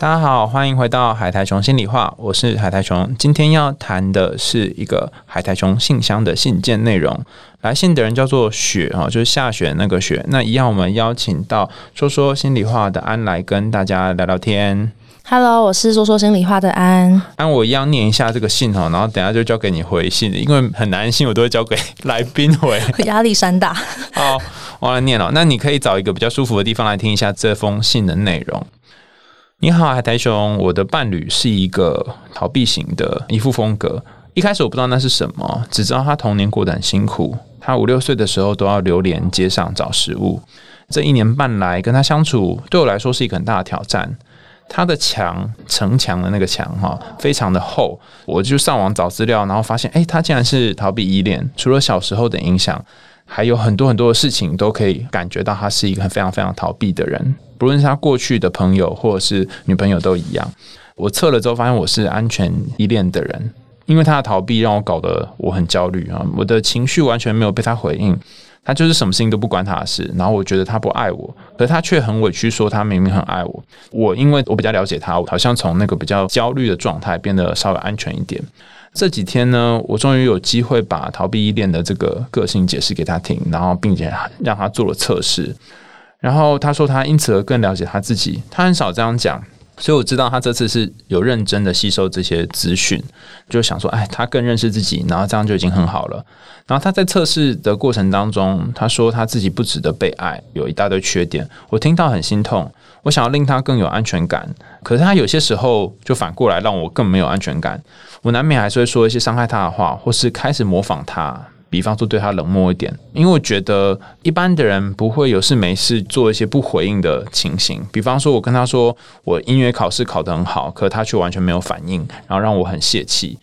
大家好，欢迎回到海苔熊心里话，我是海苔熊。今天要谈的是一个海苔熊信箱的信件内容。来信的人叫做雪哈，就是下雪那个雪。那一样，我们邀请到说说心里话的安来跟大家聊聊天。Hello，我是说说心里话的安。安我一样念一下这个信哈，然后等下就交给你回信，因为很难信，我都会交给来宾回。压力山大。好，我来念了。那你可以找一个比较舒服的地方来听一下这封信的内容。你好，海苔熊，我的伴侣是一个逃避型的依附风格。一开始我不知道那是什么，只知道他童年过得很辛苦。他五六岁的时候都要流连街上找食物。这一年半来跟他相处，对我来说是一个很大的挑战。他的墙城墙的那个墙哈，非常的厚。我就上网找资料，然后发现，诶，他竟然是逃避依恋。除了小时候的影响，还有很多很多的事情都可以感觉到他是一个非常非常逃避的人。不论是他过去的朋友或者是女朋友都一样。我测了之后发现我是安全依恋的人，因为他的逃避让我搞得我很焦虑啊，我的情绪完全没有被他回应。他就是什么事情都不关他的事，然后我觉得他不爱我，可是他却很委屈，说他明明很爱我。我因为我比较了解他，我好像从那个比较焦虑的状态变得稍微安全一点。这几天呢，我终于有机会把逃避依恋的这个个性解释给他听，然后并且让他做了测试。然后他说他因此而更了解他自己，他很少这样讲。所以我知道他这次是有认真的吸收这些资讯，就想说，哎，他更认识自己，然后这样就已经很好了。然后他在测试的过程当中，他说他自己不值得被爱，有一大堆缺点。我听到很心痛，我想要令他更有安全感，可是他有些时候就反过来让我更没有安全感。我难免还是会说一些伤害他的话，或是开始模仿他。比方说对他冷漠一点，因为我觉得一般的人不会有事没事做一些不回应的情形。比方说，我跟他说我音乐考试考得很好，可他却完全没有反应，然后让我很泄气。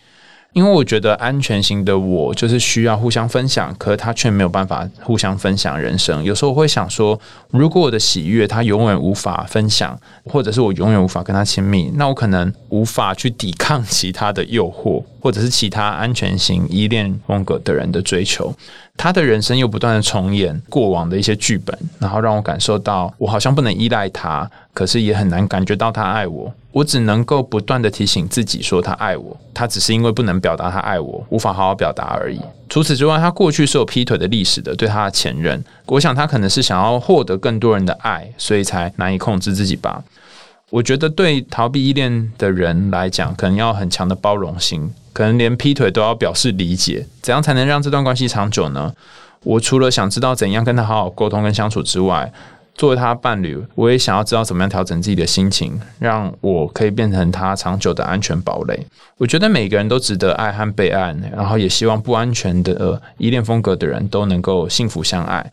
因为我觉得安全型的我就是需要互相分享，可是他却没有办法互相分享人生。有时候我会想说，如果我的喜悦他永远无法分享，或者是我永远无法跟他亲密，那我可能无法去抵抗其他的诱惑，或者是其他安全型依恋风格的人的追求。他的人生又不断的重演过往的一些剧本，然后让我感受到我好像不能依赖他，可是也很难感觉到他爱我。我只能够不断的提醒自己说他爱我，他只是因为不能表达他爱我，无法好好表达而已。除此之外，他过去是有劈腿的历史的，对他的前任，我想他可能是想要获得更多人的爱，所以才难以控制自己吧。我觉得对逃避依恋的人来讲，可能要很强的包容心，可能连劈腿都要表示理解。怎样才能让这段关系长久呢？我除了想知道怎样跟他好好沟通跟相处之外，作为他伴侣，我也想要知道怎么样调整自己的心情，让我可以变成他长久的安全堡垒。我觉得每个人都值得爱和被爱，然后也希望不安全的、依恋风格的人都能够幸福相爱。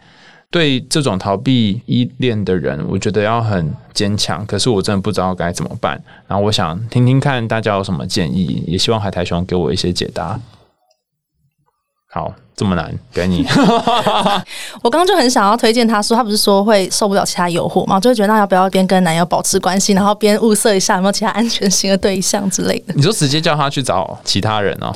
对这种逃避依恋的人，我觉得要很坚强。可是我真的不知道该怎么办。然后我想听听看大家有什么建议，也希望海苔熊给我一些解答。好，这么难，给你。我刚刚就很想要推荐他说，他不是说会受不了其他诱惑吗？就会觉得那要不要边跟男友保持关系，然后边物色一下有没有其他安全型的对象之类的。你就直接叫他去找其他人哦？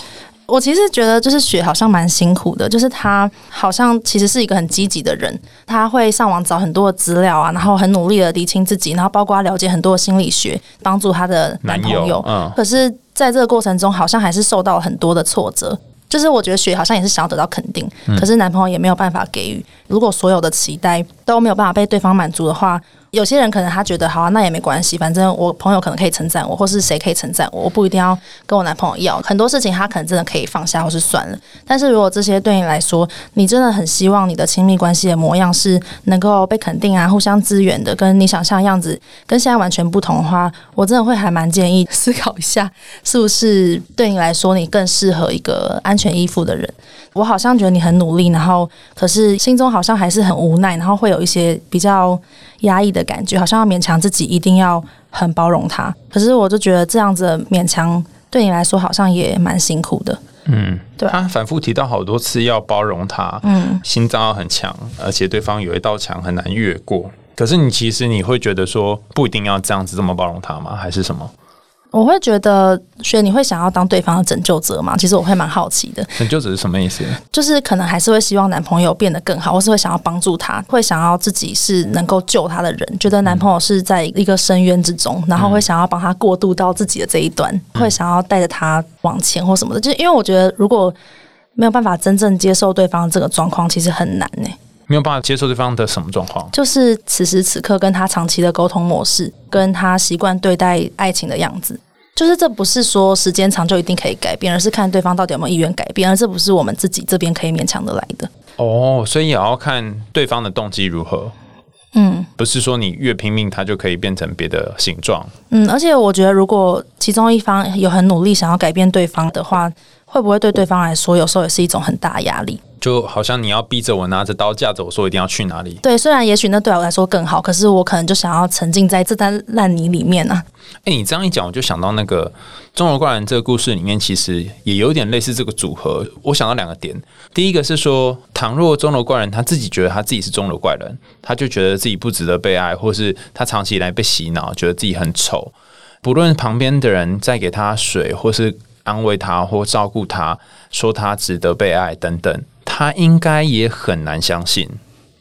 我其实觉得，就是雪好像蛮辛苦的，就是他好像其实是一个很积极的人，他会上网找很多的资料啊，然后很努力的理清自己，然后包括了解很多的心理学，帮助她的男朋友。嗯，可是在这个过程中，好像还是受到很多的挫折。就是我觉得雪好像也是想要得到肯定，可是男朋友也没有办法给予。如果所有的期待都没有办法被对方满足的话，有些人可能他觉得好啊，那也没关系，反正我朋友可能可以称赞我，或是谁可以称赞我，我不一定要跟我男朋友要。很多事情他可能真的可以放下或是算了。但是如果这些对你来说，你真的很希望你的亲密关系的模样是能够被肯定啊，互相支援的，跟你想象样子跟现在完全不同的话，我真的会还蛮建议思考一下，是不是对你来说你更适合一个安全依附的人。我好像觉得你很努力，然后可是心中好像还是很无奈，然后会有一些比较压抑的感觉，好像要勉强自己一定要很包容他。可是我就觉得这样子的勉强对你来说好像也蛮辛苦的。嗯，对他反复提到好多次要包容他，嗯，心脏要很强，而且对方有一道墙很难越过。可是你其实你会觉得说不一定要这样子这么包容他吗？还是什么？我会觉得，所以你会想要当对方的拯救者吗？其实我会蛮好奇的。拯救者是什么意思？就是可能还是会希望男朋友变得更好，或是会想要帮助他，会想要自己是能够救他的人，觉得男朋友是在一个深渊之中，然后会想要帮他过渡到自己的这一端，会想要带着他往前或什么的。就因为我觉得，如果没有办法真正接受对方这个状况，其实很难呢。没有办法接受对方的什么状况？就是此时此刻跟他长期的沟通模式，跟他习惯对待爱情的样子。就是这不是说时间长就一定可以改变，而是看对方到底有没有意愿改变，而这不是我们自己这边可以勉强的来的。哦，所以也要看对方的动机如何。嗯，不是说你越拼命，他就可以变成别的形状。嗯，而且我觉得，如果其中一方有很努力想要改变对方的话，会不会对对方来说，有时候也是一种很大压力？就好像你要逼着我拿着刀架着我说一定要去哪里？对，虽然也许那对我来说更好，可是我可能就想要沉浸在这滩烂泥里面啊。哎，你这样一讲，我就想到那个《钟楼怪人》这个故事里面，其实也有点类似这个组合。我想到两个点，第一个是说，倘若钟楼怪人他自己觉得他自己是钟楼怪人，他就觉得自己不值得被爱，或是他长期以来被洗脑，觉得自己很丑，不论旁边的人再给他水，或是安慰他，或照顾他，说他值得被爱等等，他应该也很难相信。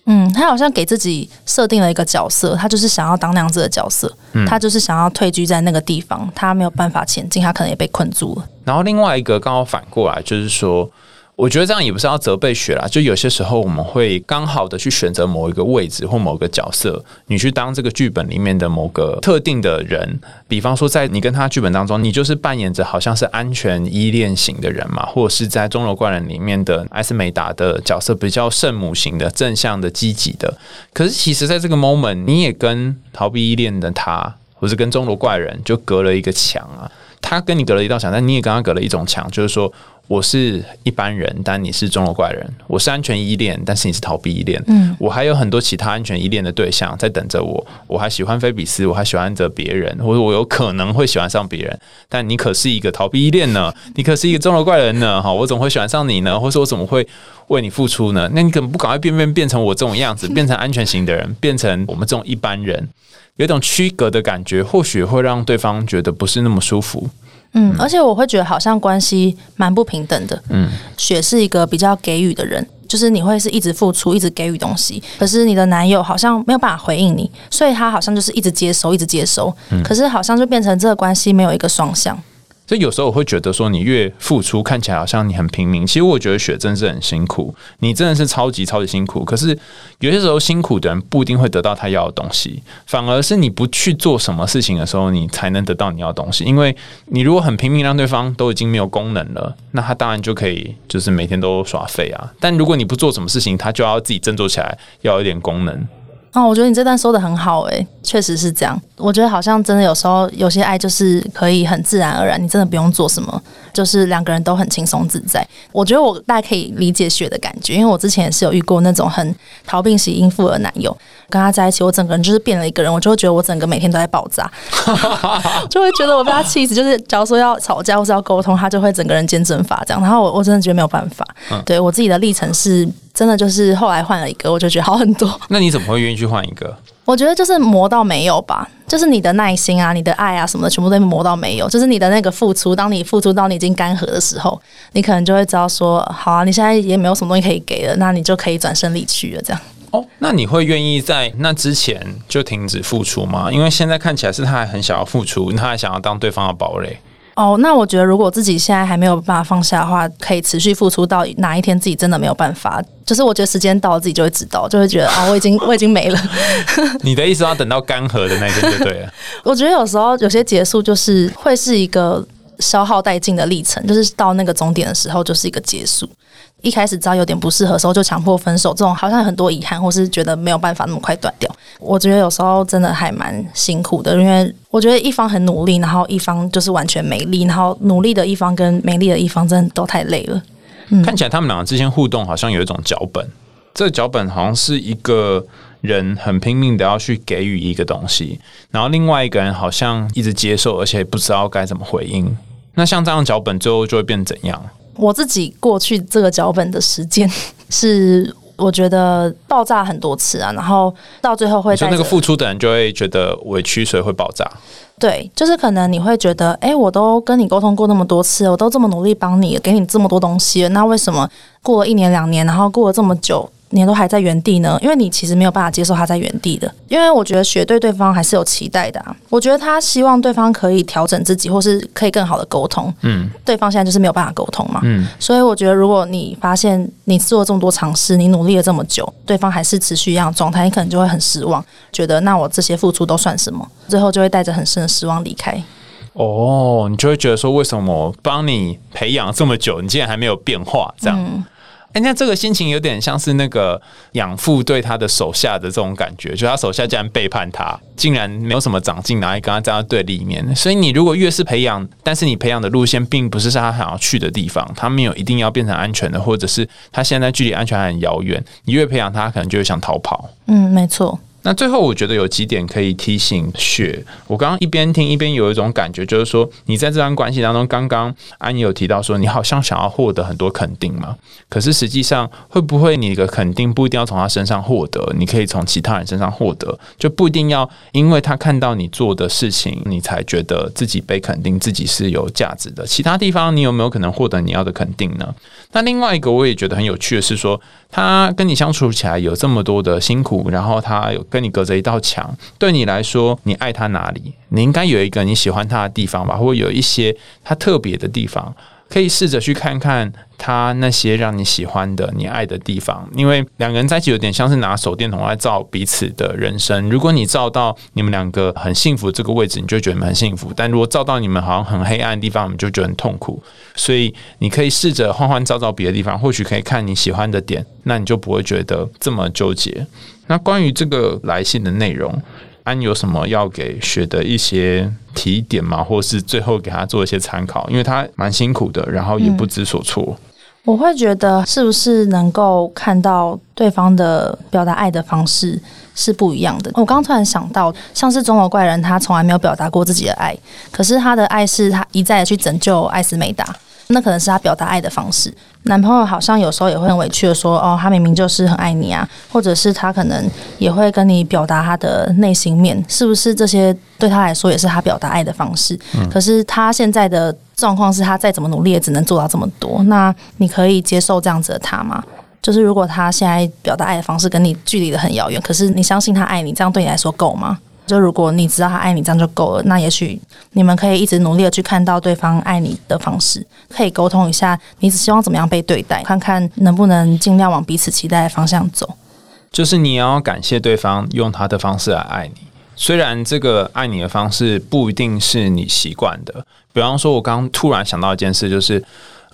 嗯，他好像给自己设定了一个角色，他就是想要当那样子的角色，他就是想要退居在那个地方，他没有办法前进，他可能也被困住了。然后另外一个刚好反过来，就是说。我觉得这样也不是要责备雪啦，就有些时候我们会刚好的去选择某一个位置或某个角色，你去当这个剧本里面的某个特定的人。比方说，在你跟他剧本当中，你就是扮演着好像是安全依恋型的人嘛，或者是在钟楼怪人里面的艾斯美达的角色，比较圣母型的、正向的、积极的。可是其实，在这个 moment，你也跟逃避依恋的他，或是跟钟楼怪人，就隔了一个墙啊。他跟你隔了一道墙，但你也跟他隔了一种墙，就是说。我是一般人，但你是中国怪人。我是安全依恋，但是你是逃避依恋。嗯，我还有很多其他安全依恋的对象在等着我。我还喜欢菲比斯，我还喜欢着别人，或者我有可能会喜欢上别人。但你可是一个逃避依恋呢？你可是一个中国怪人呢？哈，我怎么会喜欢上你呢？或者我怎么会为你付出呢？那你怎么不赶快变变变成我这种样子，变成安全型的人，变成我们这种一般人？有一种区隔的感觉，或许会让对方觉得不是那么舒服。嗯，而且我会觉得好像关系蛮不平等的。嗯，雪是一个比较给予的人，就是你会是一直付出，一直给予东西，可是你的男友好像没有办法回应你，所以他好像就是一直接收，一直接收。嗯，可是好像就变成这个关系没有一个双向。所以有时候我会觉得说，你越付出，看起来好像你很拼命。其实我觉得雪真是很辛苦，你真的是超级超级辛苦。可是有些时候，辛苦的人不一定会得到他要的东西，反而是你不去做什么事情的时候，你才能得到你要的东西。因为你如果很拼命，让对方都已经没有功能了，那他当然就可以就是每天都耍废啊。但如果你不做什么事情，他就要自己振作起来，要有点功能。哦，我觉得你这段说的很好，诶，确实是这样。我觉得好像真的有时候有些爱就是可以很自然而然，你真的不用做什么，就是两个人都很轻松自在。我觉得我大概可以理解雪的感觉，因为我之前也是有遇过那种很逃避型应付的男友，跟他在一起，我整个人就是变了一个人，我就会觉得我整个每天都在爆炸，就会觉得我被他气死。就是假如说要吵架或是要沟通，他就会整个人见证法这样。然后我我真的觉得没有办法。对我自己的历程是。真的就是后来换了一个，我就觉得好很多。那你怎么会愿意去换一个？我觉得就是磨到没有吧，就是你的耐心啊、你的爱啊什么的，全部都磨到没有。就是你的那个付出，当你付出到你已经干涸的时候，你可能就会知道说，好啊，你现在也没有什么东西可以给了，那你就可以转身离去了。这样哦，那你会愿意在那之前就停止付出吗？因为现在看起来是他还很想要付出，他还想要当对方的堡垒。哦，那我觉得如果自己现在还没有办法放下的话，可以持续付出到哪一天自己真的没有办法，就是我觉得时间到了自己就会知道，就会觉得啊，我已经我已经没了。你的意思要等到干涸的那天就对了。我觉得有时候有些结束就是会是一个消耗殆尽的历程，就是到那个终点的时候就是一个结束。一开始知道有点不适合的时候就强迫分手，这种好像很多遗憾，或是觉得没有办法那么快断掉。我觉得有时候真的还蛮辛苦的，因为我觉得一方很努力，然后一方就是完全没力，然后努力的一方跟没力的一方真的都太累了。看起来他们两个之间互动好像有一种脚本，这个脚本好像是一个人很拼命的要去给予一个东西，然后另外一个人好像一直接受，而且不知道该怎么回应。那像这样脚本最后就会变怎样？我自己过去这个脚本的时间 是我觉得爆炸很多次啊，然后到最后会你说带着那个付出的人就会觉得委屈，所以会爆炸。对，就是可能你会觉得，哎，我都跟你沟通过那么多次，我都这么努力帮你，给你这么多东西了，那为什么过了一年两年，然后过了这么久，你都还在原地呢？因为你其实没有办法接受他在原地的，因为我觉得学对对方还是有期待的、啊。我觉得他希望对方可以调整自己，或是可以更好的沟通。嗯对方现在就是没有办法沟通嘛。嗯，所以我觉得，如果你发现你做了这么多尝试，你努力了这么久，对方还是持续一样的状态，你可能就会很失望，觉得那我这些付出都算什么？最后就会带着很深的失望离开。哦，你就会觉得说，为什么帮你培养这么久，你竟然还没有变化？这样。嗯人家这个心情有点像是那个养父对他的手下的这种感觉，就他手下竟然背叛他，竟然没有什么长进，然后跟他站在对立面。所以你如果越是培养，但是你培养的路线并不是是他想要去的地方，他没有一定要变成安全的，或者是他现在距离安全还很遥远，你越培养他，可能就会想逃跑。嗯，没错。那最后，我觉得有几点可以提醒雪。我刚刚一边听一边有一种感觉，就是说你在这段关系当中，刚刚安妮有提到说，你好像想要获得很多肯定嘛，可是实际上会不会你的肯定不一定要从他身上获得，你可以从其他人身上获得，就不一定要因为他看到你做的事情，你才觉得自己被肯定，自己是有价值的。其他地方你有没有可能获得你要的肯定呢？那另外一个我也觉得很有趣的是说，他跟你相处起来有这么多的辛苦，然后他有跟你隔着一道墙，对你来说，你爱他哪里？你应该有一个你喜欢他的地方吧，或有一些他特别的地方。可以试着去看看他那些让你喜欢的、你爱的地方，因为两个人在一起有点像是拿手电筒来照彼此的人生。如果你照到你们两个很幸福这个位置，你就觉得你们很幸福；但如果照到你们好像很黑暗的地方，你就觉得很痛苦。所以你可以试着换换照照别的地方，或许可以看你喜欢的点，那你就不会觉得这么纠结。那关于这个来信的内容，安有什么要给雪的一些提点吗？或是最后给他做一些参考？因为他蛮辛苦的，然后也不知所措。我会觉得是不是能够看到对方的表达爱的方式是不一样的。我刚刚突然想到，像是钟楼怪人，他从来没有表达过自己的爱，可是他的爱是他一再的去拯救艾斯美达，那可能是他表达爱的方式。男朋友好像有时候也会很委屈的说：“哦，他明明就是很爱你啊。”或者是他可能也会跟你表达他的内心面，是不是这些对他来说也是他表达爱的方式？可是他现在的状况是他再怎么努力也只能做到这么多。那你可以接受这样子的他吗？就是如果他现在表达爱的方式跟你距离的很遥远，可是你相信他爱你，这样对你来说够吗？就如果你知道他爱你，这样就够了。那也许你们可以一直努力的去看到对方爱你的方式，可以沟通一下，你只希望怎么样被对待，看看能不能尽量往彼此期待的方向走。就是你要感谢对方用他的方式来爱你，虽然这个爱你的方式不一定是你习惯的。比方说，我刚刚突然想到一件事，就是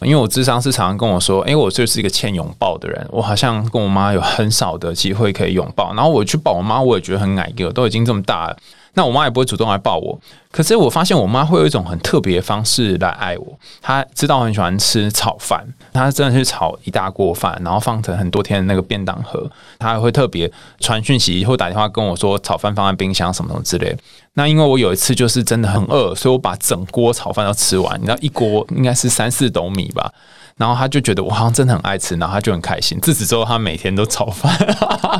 因为我智商是常常跟我说，诶，我就是一个欠拥抱的人，我好像跟我妈有很少的机会可以拥抱，然后我去抱我妈，我也觉得很矮个，都已经这么大了。那我妈也不会主动来抱我，可是我发现我妈会有一种很特别的方式来爱我。她知道我很喜欢吃炒饭，她真的是炒一大锅饭，然后放成很多天的那个便当盒。她还会特别传讯息或打电话跟我说炒饭放在冰箱什么什么之类的。那因为我有一次就是真的很饿，所以我把整锅炒饭都吃完，你知道一锅应该是三四斗米吧。然后他就觉得我好像真的很爱吃，然后他就很开心。自此之后，他每天都炒饭。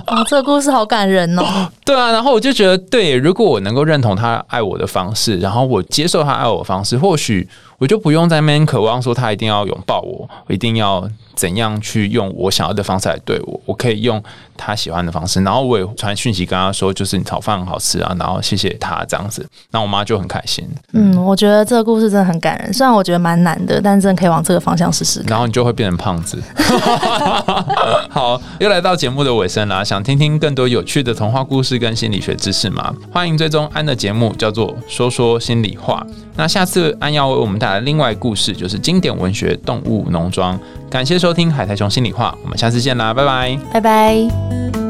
哦，这个故事好感人哦。对啊，然后我就觉得，对，如果我能够认同他爱我的方式，然后我接受他爱我的方式，或许我就不用在那边渴望说他一定要拥抱我，我一定要怎样去用我想要的方式来对我。我可以用他喜欢的方式，然后我也传讯息跟他说，就是你炒饭很好吃啊，然后谢谢他这样子。那我妈就很开心，嗯，我觉得这个故事真的很感人，虽然我觉得蛮难的，但真的可以往这个方向试试。然后你就会变成胖子。好，又来到节目的尾声啦，想听听更多有趣的童话故事跟心理学知识吗？欢迎追踪安的节目，叫做《说说心里话》。那下次安要为我们带来另外故事，就是经典文学《动物农庄》。感谢收听《海苔熊心里话》，我们下次见啦，拜拜。拜拜。